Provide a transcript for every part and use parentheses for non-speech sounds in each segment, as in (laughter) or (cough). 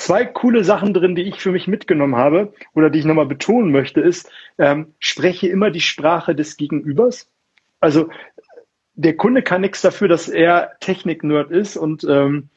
zwei coole Sachen drin, die ich für mich mitgenommen habe oder die ich nochmal betonen möchte, ist, ähm, spreche immer die Sprache des Gegenübers. Also der Kunde kann nichts dafür, dass er Technik-Nerd ist und ähm,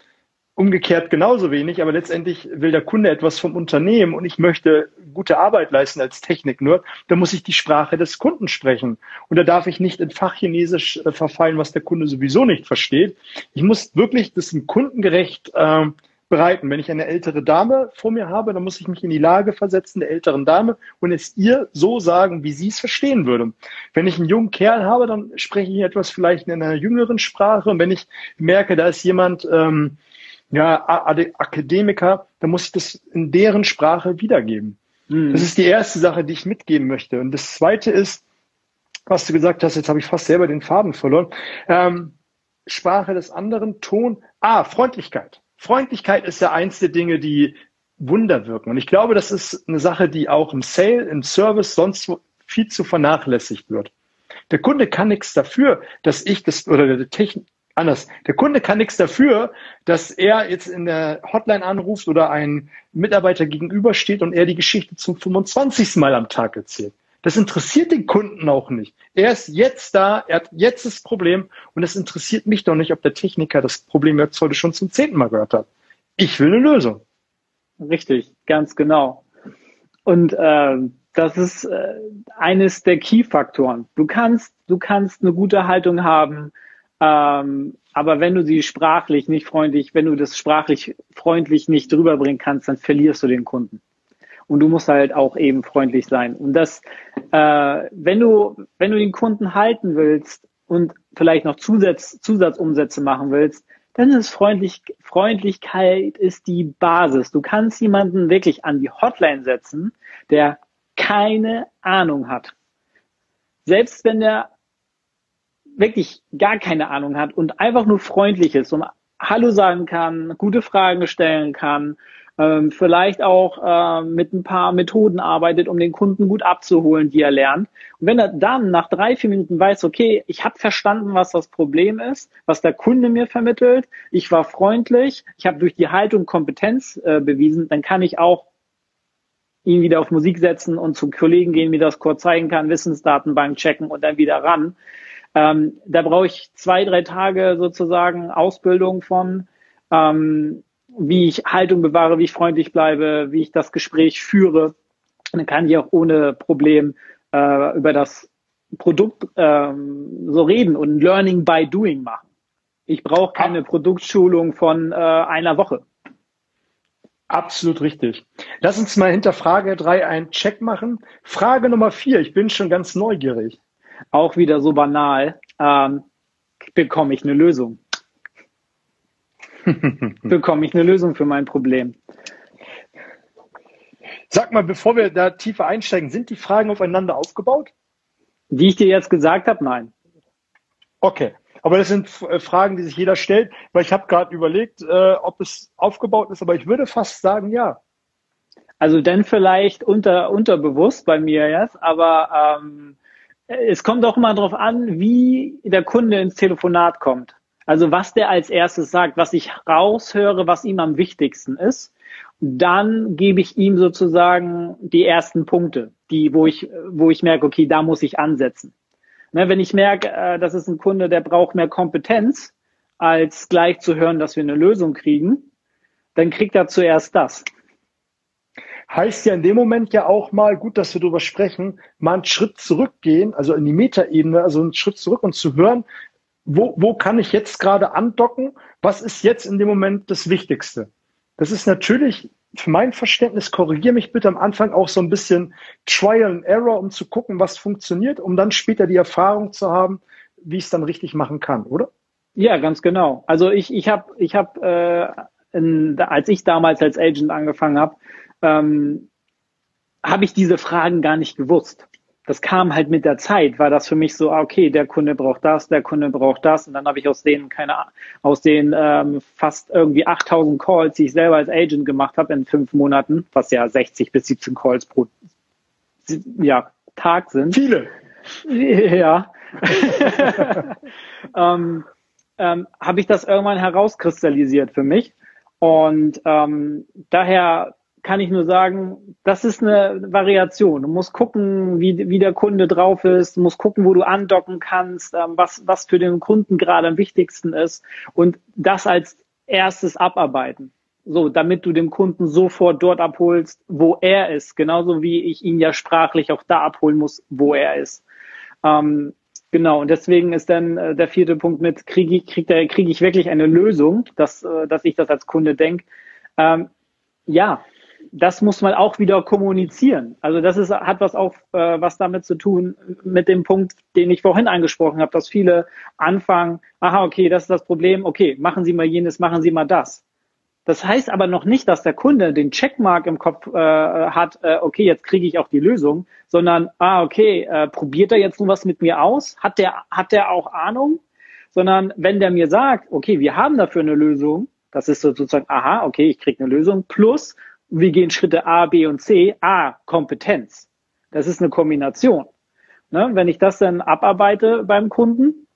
umgekehrt genauso wenig, aber letztendlich will der Kunde etwas vom Unternehmen und ich möchte gute Arbeit leisten als Technik-Nerd, da muss ich die Sprache des Kunden sprechen. Und da darf ich nicht in Fachchinesisch äh, verfallen, was der Kunde sowieso nicht versteht. Ich muss wirklich das im kundengerecht äh, bereiten. Wenn ich eine ältere Dame vor mir habe, dann muss ich mich in die Lage versetzen der älteren Dame und es ihr so sagen, wie sie es verstehen würde. Wenn ich einen jungen Kerl habe, dann spreche ich etwas vielleicht in einer jüngeren Sprache. Und wenn ich merke, da ist jemand, ähm, ja, Akademiker, dann muss ich das in deren Sprache wiedergeben. Mhm. Das ist die erste Sache, die ich mitgeben möchte. Und das zweite ist, was du gesagt hast, jetzt habe ich fast selber den Faden verloren. Ähm, Sprache des anderen, Ton, ah, Freundlichkeit. Freundlichkeit ist ja eins der Dinge, die Wunder wirken. Und ich glaube, das ist eine Sache, die auch im Sale, im Service sonst viel zu vernachlässigt wird. Der Kunde kann nichts dafür, dass ich das oder der Technik anders. Der Kunde kann nichts dafür, dass er jetzt in der Hotline anruft oder ein Mitarbeiter gegenübersteht und er die Geschichte zum 25. Mal am Tag erzählt. Das interessiert den Kunden auch nicht. Er ist jetzt da, er hat jetzt das Problem und es interessiert mich doch nicht, ob der Techniker das Problem jetzt heute schon zum zehnten Mal gehört hat. Ich will eine Lösung. Richtig, ganz genau. Und äh, das ist äh, eines der Key-Faktoren. Du kannst, du kannst eine gute Haltung haben, ähm, aber wenn du sie sprachlich nicht freundlich, wenn du das sprachlich freundlich nicht drüber bringen kannst, dann verlierst du den Kunden und du musst halt auch eben freundlich sein. Und das, äh, wenn du, wenn du den Kunden halten willst und vielleicht noch Zusatz, Zusatzumsätze machen willst, dann ist freundlich, Freundlichkeit ist die Basis. Du kannst jemanden wirklich an die Hotline setzen, der keine Ahnung hat. Selbst wenn der wirklich gar keine Ahnung hat und einfach nur freundlich ist und Hallo sagen kann, gute Fragen stellen kann ähm, vielleicht auch äh, mit ein paar Methoden arbeitet, um den Kunden gut abzuholen, die er lernt. Und wenn er dann nach drei, vier Minuten weiß, okay, ich habe verstanden, was das Problem ist, was der Kunde mir vermittelt, ich war freundlich, ich habe durch die Haltung Kompetenz äh, bewiesen, dann kann ich auch ihn wieder auf Musik setzen und zu Kollegen gehen, mir das kurz zeigen kann, Wissensdatenbank checken und dann wieder ran. Ähm, da brauche ich zwei, drei Tage sozusagen Ausbildung von. Ähm, wie ich Haltung bewahre, wie ich freundlich bleibe, wie ich das Gespräch führe. dann kann ich auch ohne Problem äh, über das Produkt ähm, so reden und Learning by Doing machen. Ich brauche keine Produktschulung von äh, einer Woche. Absolut richtig. Lass uns mal hinter Frage drei einen Check machen. Frage Nummer vier. Ich bin schon ganz neugierig. Auch wieder so banal. Ähm, bekomme ich eine Lösung? (laughs) bekomme ich eine Lösung für mein Problem. Sag mal, bevor wir da tiefer einsteigen, sind die Fragen aufeinander aufgebaut? Wie ich dir jetzt gesagt habe, nein. Okay. Aber das sind äh, Fragen, die sich jeder stellt, weil ich habe gerade überlegt, äh, ob es aufgebaut ist, aber ich würde fast sagen, ja. Also dann vielleicht unter, unterbewusst bei mir jetzt, aber ähm, es kommt auch mal darauf an, wie der Kunde ins Telefonat kommt. Also was der als erstes sagt, was ich raushöre, was ihm am wichtigsten ist, dann gebe ich ihm sozusagen die ersten Punkte, die, wo ich, wo ich merke, okay, da muss ich ansetzen. Ne, wenn ich merke, äh, das ist ein Kunde, der braucht mehr Kompetenz, als gleich zu hören, dass wir eine Lösung kriegen, dann kriegt er zuerst das. Heißt ja in dem Moment ja auch mal, gut, dass wir darüber sprechen, mal einen Schritt zurückgehen, also in die Metaebene, also einen Schritt zurück und zu hören, wo, wo kann ich jetzt gerade andocken? Was ist jetzt in dem Moment das Wichtigste? Das ist natürlich für mein Verständnis, korrigiere mich bitte am Anfang auch so ein bisschen Trial and Error, um zu gucken, was funktioniert, um dann später die Erfahrung zu haben, wie ich es dann richtig machen kann, oder? Ja, ganz genau. Also ich, ich habe, ich hab, äh, als ich damals als Agent angefangen habe, ähm, habe ich diese Fragen gar nicht gewusst das kam halt mit der Zeit, war das für mich so, ah, okay, der Kunde braucht das, der Kunde braucht das und dann habe ich aus denen keine, aus den ähm, fast irgendwie 8000 Calls, die ich selber als Agent gemacht habe in fünf Monaten, was ja 60 bis 17 Calls pro ja, Tag sind. Viele. (laughs) Ja. (laughs) ähm, ähm, habe ich das irgendwann herauskristallisiert für mich Und ähm, daher kann ich nur sagen, das ist eine Variation. Du musst gucken, wie, wie der Kunde drauf ist, du musst gucken, wo du andocken kannst, ähm, was, was für den Kunden gerade am wichtigsten ist und das als erstes abarbeiten. So, damit du den Kunden sofort dort abholst, wo er ist. Genauso wie ich ihn ja sprachlich auch da abholen muss, wo er ist. Ähm, genau, und deswegen ist dann äh, der vierte Punkt mit, kriege ich, krieg, krieg ich wirklich eine Lösung, dass, äh, dass ich das als Kunde denke. Ähm, ja, das muss man auch wieder kommunizieren. Also das ist, hat was auch äh, was damit zu tun mit dem Punkt, den ich vorhin angesprochen habe, dass viele anfangen, aha, okay, das ist das Problem, okay, machen Sie mal jenes, machen Sie mal das. Das heißt aber noch nicht, dass der Kunde den Checkmark im Kopf äh, hat, äh, okay, jetzt kriege ich auch die Lösung, sondern, ah, okay, äh, probiert er jetzt nur was mit mir aus? Hat der, hat der auch Ahnung? Sondern wenn der mir sagt, okay, wir haben dafür eine Lösung, das ist sozusagen, aha, okay, ich kriege eine Lösung, plus wir gehen Schritte A, B und C. A, Kompetenz. Das ist eine Kombination. Ne? Wenn ich das dann abarbeite beim Kunden,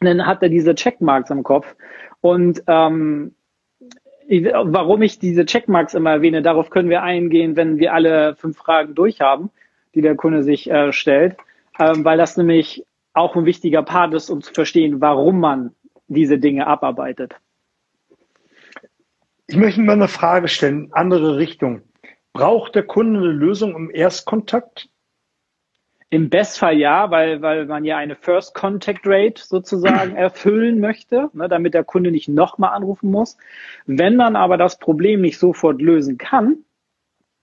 dann hat er diese Checkmarks im Kopf. Und ähm, warum ich diese Checkmarks immer erwähne, darauf können wir eingehen, wenn wir alle fünf Fragen durchhaben, die der Kunde sich äh, stellt, ähm, weil das nämlich auch ein wichtiger Part ist, um zu verstehen, warum man diese Dinge abarbeitet. Ich möchte mal eine Frage stellen, andere Richtung. Braucht der Kunde eine Lösung im Erstkontakt? Im Bestfall ja, weil, weil man ja eine First Contact Rate sozusagen (clears throat) erfüllen möchte, ne, damit der Kunde nicht nochmal anrufen muss. Wenn man aber das Problem nicht sofort lösen kann,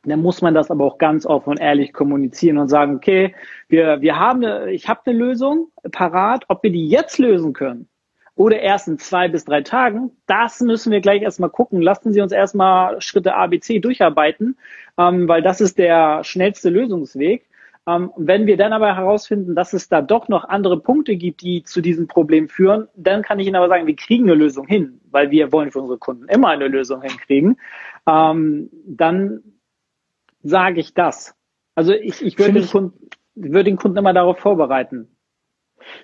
dann muss man das aber auch ganz offen und ehrlich kommunizieren und sagen, okay, wir, wir haben eine, ich habe eine Lösung parat, ob wir die jetzt lösen können oder erst in zwei bis drei Tagen, das müssen wir gleich erstmal gucken. Lassen Sie uns erstmal Schritte A, B, C durcharbeiten, ähm, weil das ist der schnellste Lösungsweg. Ähm, wenn wir dann aber herausfinden, dass es da doch noch andere Punkte gibt, die zu diesem Problem führen, dann kann ich Ihnen aber sagen, wir kriegen eine Lösung hin, weil wir wollen für unsere Kunden immer eine Lösung hinkriegen. Ähm, dann sage ich das. Also ich, ich würde den, Kunden, würde den Kunden immer darauf vorbereiten.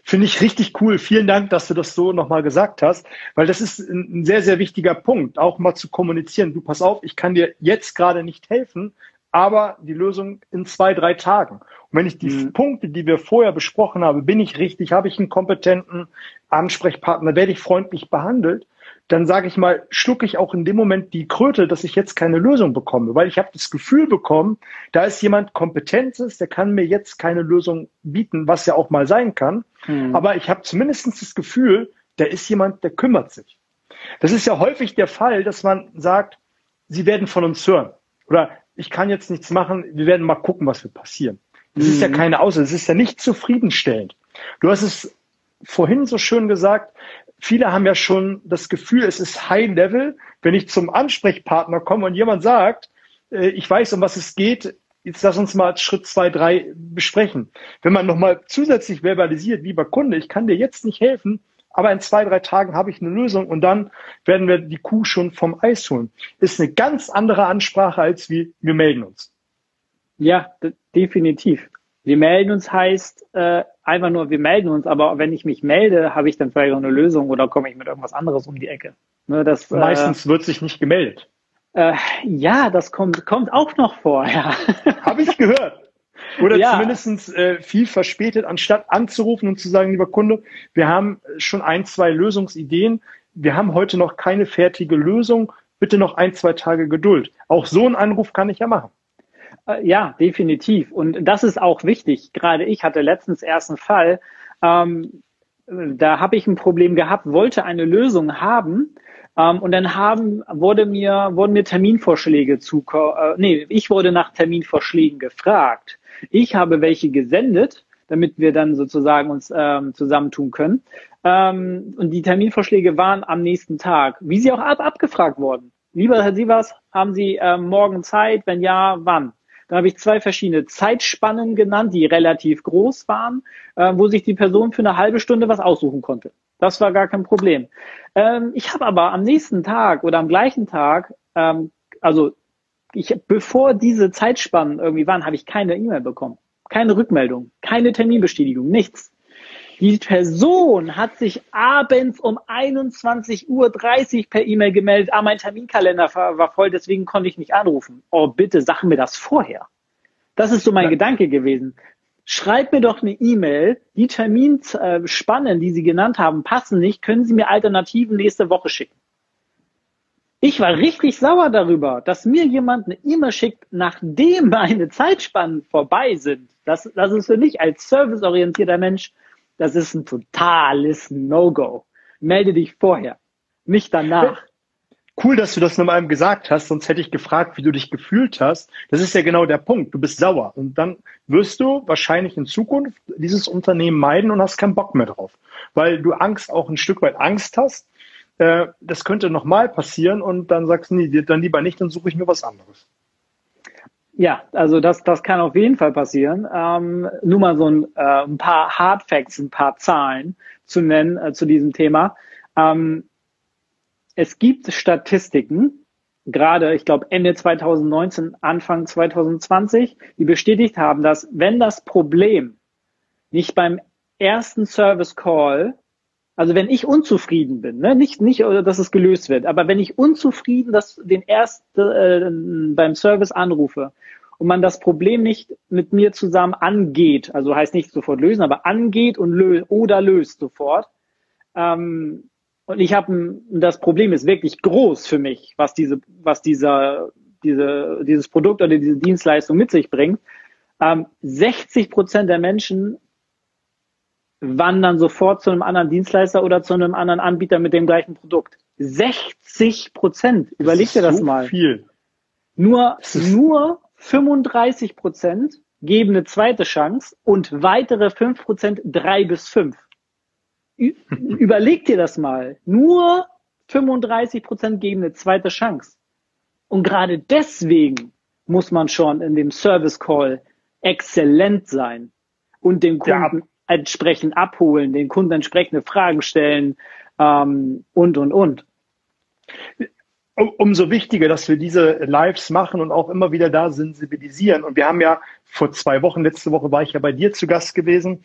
Finde ich richtig cool. Vielen Dank, dass du das so nochmal gesagt hast, weil das ist ein sehr, sehr wichtiger Punkt, auch mal zu kommunizieren. Du pass auf, ich kann dir jetzt gerade nicht helfen, aber die Lösung in zwei, drei Tagen. Und wenn ich die mhm. Punkte, die wir vorher besprochen haben, bin ich richtig, habe ich einen kompetenten Ansprechpartner, werde ich freundlich behandelt, dann sage ich mal, schlucke ich auch in dem Moment die Kröte, dass ich jetzt keine Lösung bekomme, weil ich habe das Gefühl bekommen, da ist jemand Kompetentes, der kann mir jetzt keine Lösung bieten, was ja auch mal sein kann. Hm. Aber ich habe zumindest das Gefühl, da ist jemand, der kümmert sich. Das ist ja häufig der Fall, dass man sagt, sie werden von uns hören. Oder ich kann jetzt nichts machen, wir werden mal gucken, was wird passieren. Das hm. ist ja hm. keine Aussage, das ist ja nicht zufriedenstellend. Du hast es vorhin so schön gesagt, viele haben ja schon das Gefühl, es ist High Level, wenn ich zum Ansprechpartner komme und jemand sagt, äh, ich weiß, um was es geht, jetzt lass uns mal Schritt zwei, drei besprechen. Wenn man nochmal zusätzlich verbalisiert, lieber Kunde, ich kann dir jetzt nicht helfen, aber in zwei, drei Tagen habe ich eine Lösung und dann werden wir die Kuh schon vom Eis holen. Ist eine ganz andere Ansprache als wie wir melden uns. Ja, definitiv. Wir melden uns heißt äh, einfach nur, wir melden uns, aber wenn ich mich melde, habe ich dann vielleicht auch eine Lösung oder komme ich mit irgendwas anderes um die Ecke. Ne, das, Meistens äh, wird sich nicht gemeldet. Äh, ja, das kommt, kommt auch noch vor, ja. (laughs) Habe ich gehört. Oder ja. zumindest äh, viel verspätet, anstatt anzurufen und zu sagen, lieber Kunde, wir haben schon ein, zwei Lösungsideen. Wir haben heute noch keine fertige Lösung. Bitte noch ein, zwei Tage Geduld. Auch so einen Anruf kann ich ja machen. Äh, ja, definitiv. Und das ist auch wichtig. Gerade ich hatte letztens erst einen Fall, ähm, da habe ich ein Problem gehabt, wollte eine Lösung haben. Ähm, und dann haben, wurde mir, wurden mir Terminvorschläge zu, äh, nee, ich wurde nach Terminvorschlägen gefragt. Ich habe welche gesendet, damit wir dann sozusagen uns ähm, zusammentun können. Ähm, und die Terminvorschläge waren am nächsten Tag, wie sie auch ab, abgefragt wurden. Lieber Herr Sievers, haben Sie ähm, morgen Zeit? Wenn ja, wann? Da habe ich zwei verschiedene Zeitspannen genannt, die relativ groß waren, äh, wo sich die Person für eine halbe Stunde was aussuchen konnte. Das war gar kein Problem. Ähm, ich habe aber am nächsten Tag oder am gleichen Tag, ähm, also ich, bevor diese Zeitspannen irgendwie waren, habe ich keine E-Mail bekommen. Keine Rückmeldung, keine Terminbestätigung, nichts. Die Person hat sich abends um 21.30 Uhr per E-Mail gemeldet, ah, mein Terminkalender war voll, deswegen konnte ich nicht anrufen. Oh, bitte sag mir das vorher. Das ist so mein ja. Gedanke gewesen. Schreib mir doch eine E-Mail, die Terminspannen, die Sie genannt haben, passen nicht, können Sie mir Alternativen nächste Woche schicken. Ich war richtig sauer darüber, dass mir jemand eine E-Mail schickt, nachdem meine Zeitspannen vorbei sind. Das, das ist für mich als serviceorientierter Mensch, das ist ein totales No-Go. Melde dich vorher, nicht danach. Cool, dass du das nochmal gesagt hast, sonst hätte ich gefragt, wie du dich gefühlt hast. Das ist ja genau der Punkt. Du bist sauer und dann wirst du wahrscheinlich in Zukunft dieses Unternehmen meiden und hast keinen Bock mehr drauf, weil du Angst auch ein Stück weit Angst hast, äh, das könnte nochmal passieren und dann sagst du, nee, dann lieber nicht, dann suche ich mir was anderes. Ja, also das, das kann auf jeden Fall passieren. Ähm, nur mal so ein, äh, ein paar Hard Facts, ein paar Zahlen zu nennen äh, zu diesem Thema. Ähm, es gibt Statistiken, gerade, ich glaube, Ende 2019, Anfang 2020, die bestätigt haben, dass wenn das Problem nicht beim ersten Service Call also wenn ich unzufrieden bin, ne, nicht, nicht, dass es gelöst wird, aber wenn ich unzufrieden das, den ersten äh, beim Service anrufe und man das Problem nicht mit mir zusammen angeht, also heißt nicht sofort lösen, aber angeht und löst oder löst sofort. Ähm, und ich habe das Problem ist wirklich groß für mich, was diese, was dieser, diese, dieses Produkt oder diese Dienstleistung mit sich bringt. Ähm, 60 Prozent der Menschen wandern sofort zu einem anderen Dienstleister oder zu einem anderen Anbieter mit dem gleichen Produkt. 60 Prozent. Überleg dir das so mal. Viel. Nur, nur 35 Prozent geben eine zweite Chance und weitere 5 Prozent drei bis fünf. (laughs) Überleg dir das mal. Nur 35 Prozent geben eine zweite Chance. Und gerade deswegen muss man schon in dem Service Call exzellent sein und den Kunden ja entsprechend abholen, den Kunden entsprechende Fragen stellen ähm, und, und, und. Umso wichtiger, dass wir diese Lives machen und auch immer wieder da sensibilisieren. Und wir haben ja vor zwei Wochen, letzte Woche war ich ja bei dir zu Gast gewesen.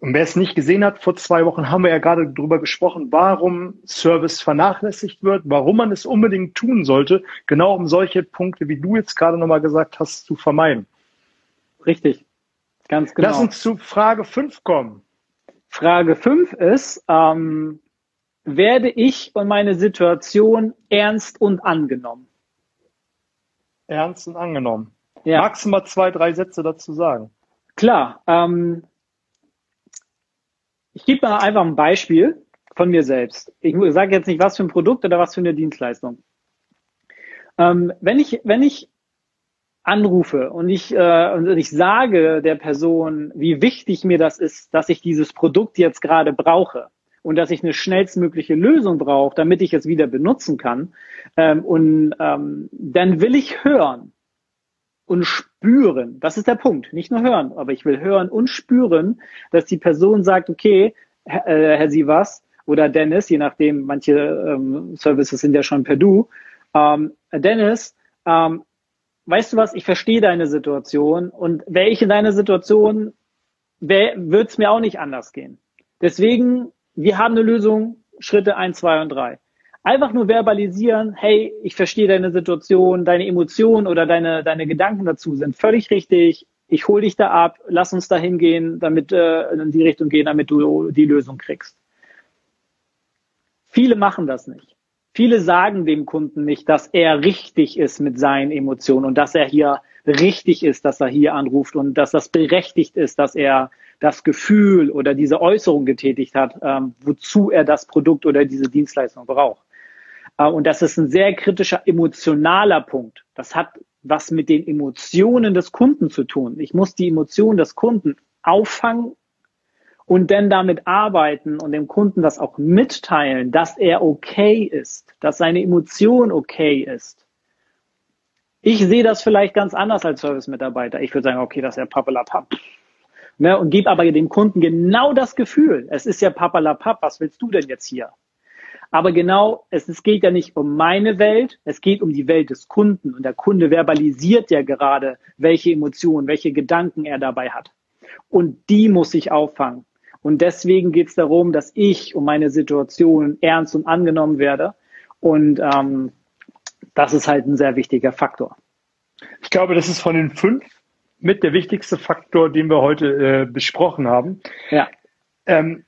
Und wer es nicht gesehen hat, vor zwei Wochen haben wir ja gerade darüber gesprochen, warum Service vernachlässigt wird, warum man es unbedingt tun sollte, genau um solche Punkte, wie du jetzt gerade nochmal gesagt hast, zu vermeiden. Richtig. Ganz genau. Lass uns zu Frage 5 kommen. Frage 5 ist, ähm, werde ich und meine Situation ernst und angenommen? Ernst und angenommen. Ja. Magst du mal zwei, drei Sätze dazu sagen? Klar. Ähm, ich gebe mal einfach ein Beispiel von mir selbst. Ich sage jetzt nicht, was für ein Produkt oder was für eine Dienstleistung. Ähm, wenn ich, wenn ich anrufe und ich, äh, und ich sage der Person, wie wichtig mir das ist, dass ich dieses Produkt jetzt gerade brauche und dass ich eine schnellstmögliche Lösung brauche, damit ich es wieder benutzen kann, ähm, und ähm, dann will ich hören und spüren. Das ist der Punkt. Nicht nur hören, aber ich will hören und spüren, dass die Person sagt, okay, Herr, äh, Herr Sievers oder Dennis, je nachdem, manche ähm, Services sind ja schon per Du, ähm, Dennis, ähm, weißt du was, ich verstehe deine Situation und wäre ich in deiner Situation, würde es mir auch nicht anders gehen. Deswegen, wir haben eine Lösung, Schritte eins, zwei und drei. Einfach nur verbalisieren, hey, ich verstehe deine Situation, deine Emotionen oder deine, deine Gedanken dazu sind völlig richtig. Ich hole dich da ab, lass uns da hingehen, damit äh, in die Richtung gehen, damit du die Lösung kriegst. Viele machen das nicht. Viele sagen dem Kunden nicht, dass er richtig ist mit seinen Emotionen und dass er hier richtig ist, dass er hier anruft und dass das berechtigt ist, dass er das Gefühl oder diese Äußerung getätigt hat, ähm, wozu er das Produkt oder diese Dienstleistung braucht. Äh, und das ist ein sehr kritischer emotionaler Punkt. Das hat was mit den Emotionen des Kunden zu tun. Ich muss die Emotionen des Kunden auffangen und dann damit arbeiten und dem Kunden das auch mitteilen, dass er okay ist, dass seine Emotion okay ist. Ich sehe das vielleicht ganz anders als Service-Mitarbeiter. Ich würde sagen, okay, das ist ja pappelapapp. Ne, und gebe aber dem Kunden genau das Gefühl. Es ist ja pappelapapp, was willst du denn jetzt hier? Aber genau, es, es geht ja nicht um meine Welt, es geht um die Welt des Kunden. Und der Kunde verbalisiert ja gerade, welche Emotionen, welche Gedanken er dabei hat. Und die muss ich auffangen. Und deswegen geht es darum, dass ich um meine Situation ernst und angenommen werde. Und ähm, das ist halt ein sehr wichtiger Faktor. Ich glaube, das ist von den fünf mit der wichtigste Faktor, den wir heute äh, besprochen haben. Ja. Ähm,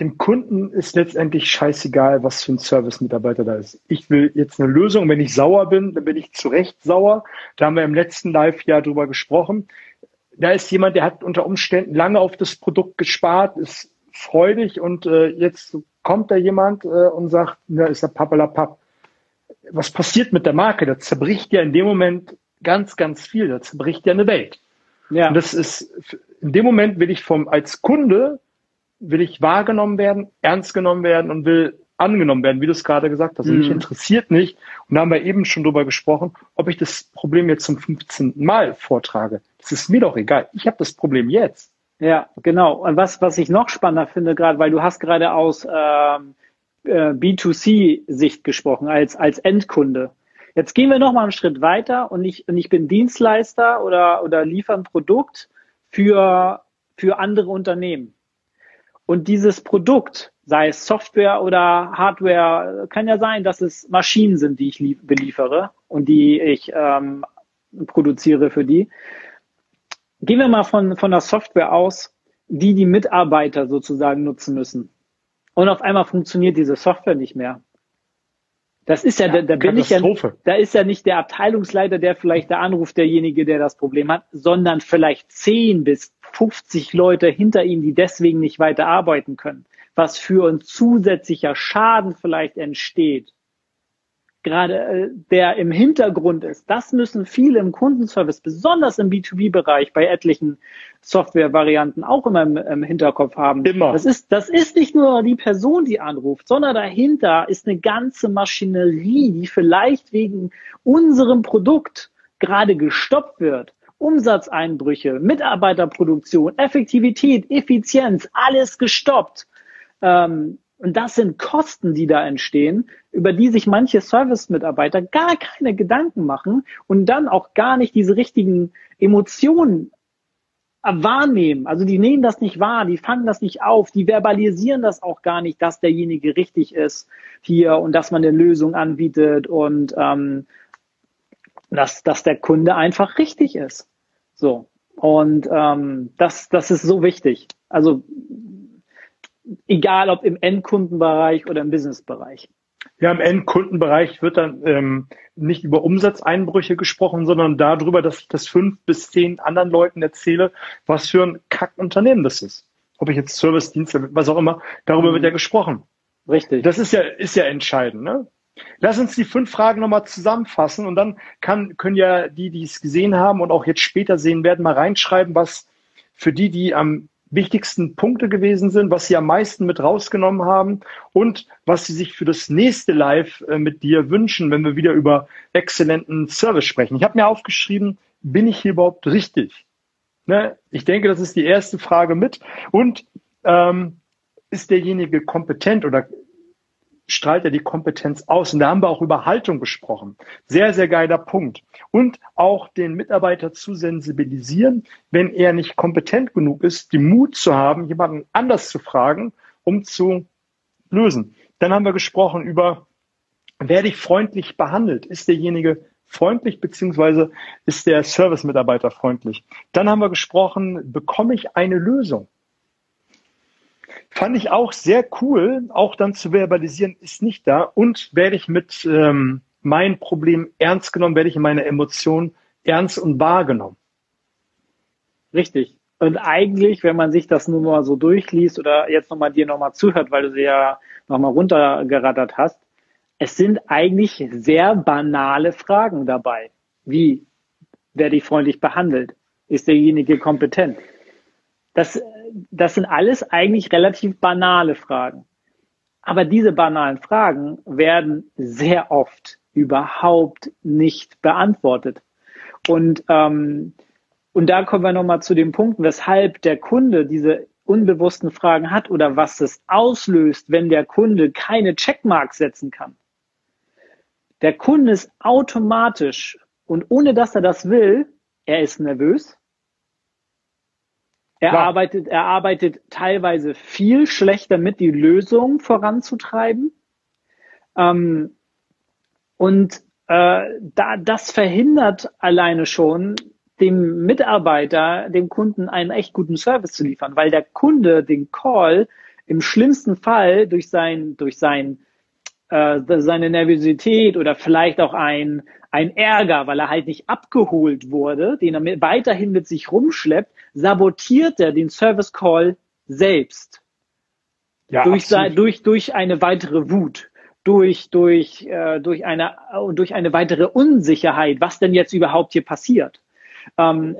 dem Kunden ist letztendlich scheißegal, was für ein Service-Mitarbeiter da ist. Ich will jetzt eine Lösung. Wenn ich sauer bin, dann bin ich zu Recht sauer. Da haben wir im letzten Live-Jahr drüber gesprochen. Da ist jemand, der hat unter Umständen lange auf das Produkt gespart, ist freudig und äh, jetzt kommt da jemand äh, und sagt, na, ist der Pappelapapp. Was passiert mit der Marke? Da zerbricht ja in dem Moment ganz, ganz viel. Da zerbricht ja eine Welt. Ja. Und das ist, in dem Moment will ich vom, als Kunde will ich wahrgenommen werden, ernst genommen werden und will angenommen werden, wie du es gerade gesagt hast. Mhm. Und mich interessiert nicht, und da haben wir eben schon drüber gesprochen, ob ich das Problem jetzt zum 15. Mal vortrage. Das ist mir doch egal. Ich habe das Problem jetzt. Ja, genau. Und was, was ich noch spannender finde, gerade, weil du hast gerade aus ähm, äh, B2C-Sicht gesprochen, als, als Endkunde. Jetzt gehen wir noch mal einen Schritt weiter und ich, und ich bin Dienstleister oder, oder liefere ein Produkt für, für andere Unternehmen. Und dieses Produkt, sei es Software oder Hardware, kann ja sein, dass es Maschinen sind, die ich beliefere und die ich ähm, produziere für die. Gehen wir mal von, von der Software aus, die die Mitarbeiter sozusagen nutzen müssen. Und auf einmal funktioniert diese Software nicht mehr. Das ist ja, ja da, da bin ich ja, da ist ja nicht der Abteilungsleiter, der vielleicht da anruft, derjenige, der das Problem hat, sondern vielleicht 10 bis 50 Leute hinter ihm, die deswegen nicht weiter arbeiten können. Was für ein zusätzlicher Schaden vielleicht entsteht gerade äh, der im Hintergrund ist, das müssen viele im Kundenservice, besonders im B2B-Bereich, bei etlichen Software-Varianten auch immer im, im, Hinterkopf haben. Immer. Das ist, das ist nicht nur die Person, die anruft, sondern dahinter ist eine ganze Maschinerie, die vielleicht wegen unserem Produkt gerade gestoppt wird. Umsatzeinbrüche, Mitarbeiterproduktion, Effektivität, Effizienz, alles gestoppt. Ähm, und das sind Kosten, die da entstehen, über die sich manche Service-Mitarbeiter gar keine Gedanken machen und dann auch gar nicht diese richtigen Emotionen wahrnehmen. Also die nehmen das nicht wahr, die fangen das nicht auf, die verbalisieren das auch gar nicht, dass derjenige richtig ist hier und dass man eine Lösung anbietet und ähm, dass, dass der Kunde einfach richtig ist. So. Und ähm, das, das ist so wichtig. Also egal ob im Endkundenbereich oder im Businessbereich. Ja, im Endkundenbereich wird dann ähm, nicht über Umsatzeinbrüche gesprochen, sondern darüber, dass ich das fünf bis zehn anderen Leuten erzähle, was für ein Kackunternehmen das ist. Ob ich jetzt Service, Dienste, was auch immer, darüber mhm. wird ja gesprochen. Richtig. Das ist ja, ist ja entscheidend, ne? Lass uns die fünf Fragen nochmal zusammenfassen und dann kann, können ja die, die es gesehen haben und auch jetzt später sehen werden, mal reinschreiben, was für die, die am wichtigsten Punkte gewesen sind, was Sie am meisten mit rausgenommen haben und was Sie sich für das nächste Live äh, mit dir wünschen, wenn wir wieder über exzellenten Service sprechen. Ich habe mir aufgeschrieben, bin ich hier überhaupt richtig? Ne? Ich denke, das ist die erste Frage mit. Und ähm, ist derjenige kompetent oder strahlt er die Kompetenz aus. Und da haben wir auch über Haltung gesprochen. Sehr, sehr geiler Punkt. Und auch den Mitarbeiter zu sensibilisieren, wenn er nicht kompetent genug ist, die Mut zu haben, jemanden anders zu fragen, um zu lösen. Dann haben wir gesprochen über, werde ich freundlich behandelt? Ist derjenige freundlich beziehungsweise ist der Service-Mitarbeiter freundlich? Dann haben wir gesprochen, bekomme ich eine Lösung? Fand ich auch sehr cool, auch dann zu verbalisieren, ist nicht da und werde ich mit ähm, mein Problem ernst genommen, werde ich in meiner Emotion ernst und wahrgenommen. Richtig. Und eigentlich, wenn man sich das nur mal so durchliest oder jetzt nochmal dir nochmal zuhört, weil du sie ja nochmal runtergerattert hast, es sind eigentlich sehr banale Fragen dabei. Wie werde ich freundlich behandelt? Ist derjenige kompetent? Das, das sind alles eigentlich relativ banale Fragen. Aber diese banalen Fragen werden sehr oft überhaupt nicht beantwortet. Und, ähm, und da kommen wir nochmal zu dem Punkt, weshalb der Kunde diese unbewussten Fragen hat oder was es auslöst, wenn der Kunde keine Checkmark setzen kann. Der Kunde ist automatisch und ohne dass er das will, er ist nervös, Er Klar. arbeitet, er arbeitet teilweise viel schlechter mit, die Lösung voranzutreiben. Ähm, und äh, da, das verhindert alleine schon dem Mitarbeiter, dem Kunden einen echt guten Service zu liefern, weil der Kunde den Call im schlimmsten Fall durch sein, durch sein, äh, seine Nervosität oder vielleicht auch ein, ein Ärger, weil er halt nicht abgeholt wurde, den er weiterhin mit sich rumschleppt, sabotiert er den Service Call selbst. Ja, durch, sein, durch, durch eine weitere Wut, durch, durch, äh, durch, eine, durch eine weitere Unsicherheit, was denn jetzt überhaupt hier passiert. Ähm,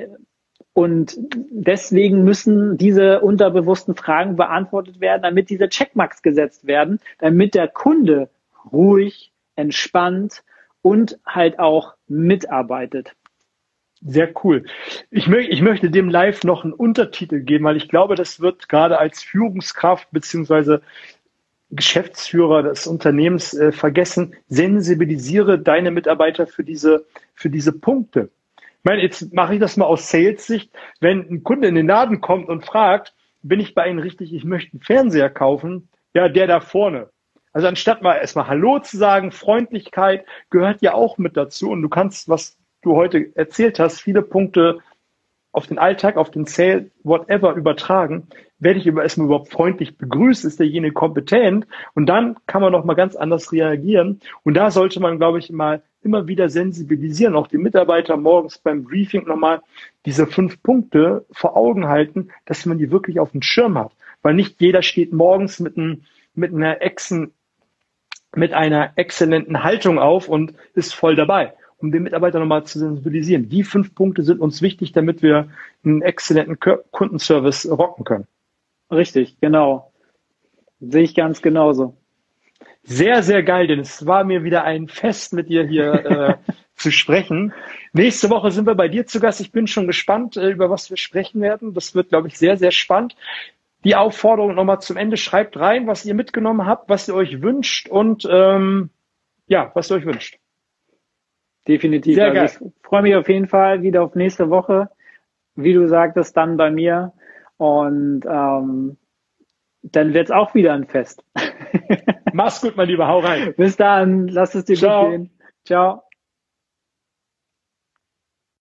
und deswegen müssen diese unterbewussten Fragen beantwortet werden, damit diese Checkmarks gesetzt werden, damit der Kunde ruhig, entspannt und halt auch mitarbeitet. Sehr cool. Ich, mö ich möchte dem Live noch einen Untertitel geben, weil ich glaube, das wird gerade als Führungskraft beziehungsweise Geschäftsführer des Unternehmens äh, vergessen. Sensibilisiere deine Mitarbeiter für diese, für diese Punkte. Ich meine, jetzt mache ich das mal aus Sales-Sicht. Wenn ein Kunde in den Laden kommt und fragt, bin ich bei Ihnen richtig, ich möchte einen Fernseher kaufen, ja, der da vorne. Also anstatt mal erstmal Hallo zu sagen, Freundlichkeit gehört ja auch mit dazu. Und du kannst, was du heute erzählt hast, viele Punkte auf den Alltag, auf den Sale, whatever übertragen. Werde ich erstmal überhaupt freundlich begrüßt? Ist derjenige kompetent? Und dann kann man noch mal ganz anders reagieren. Und da sollte man, glaube ich, mal immer wieder sensibilisieren, auch die Mitarbeiter morgens beim Briefing nochmal diese fünf Punkte vor Augen halten, dass man die wirklich auf dem Schirm hat. Weil nicht jeder steht morgens mit, einem, mit einer Exen, mit einer exzellenten Haltung auf und ist voll dabei, um den Mitarbeiter nochmal zu sensibilisieren. Die fünf Punkte sind uns wichtig, damit wir einen exzellenten Kundenservice rocken können. Richtig, genau. Sehe ich ganz genauso. Sehr, sehr geil, denn es war mir wieder ein Fest, mit dir hier äh, (laughs) zu sprechen. Nächste Woche sind wir bei dir zu Gast. Ich bin schon gespannt, äh, über was wir sprechen werden. Das wird, glaube ich, sehr, sehr spannend die Aufforderung nochmal zum Ende. Schreibt rein, was ihr mitgenommen habt, was ihr euch wünscht und ähm, ja, was ihr euch wünscht. Definitiv. Sehr also geil. Ich freue mich auf jeden Fall wieder auf nächste Woche. Wie du sagtest, dann bei mir. Und ähm, dann wird's auch wieder ein Fest. (laughs) Mach's gut, mein Lieber. Hau rein. Bis dann. Lass es dir Ciao. gut gehen. Ciao.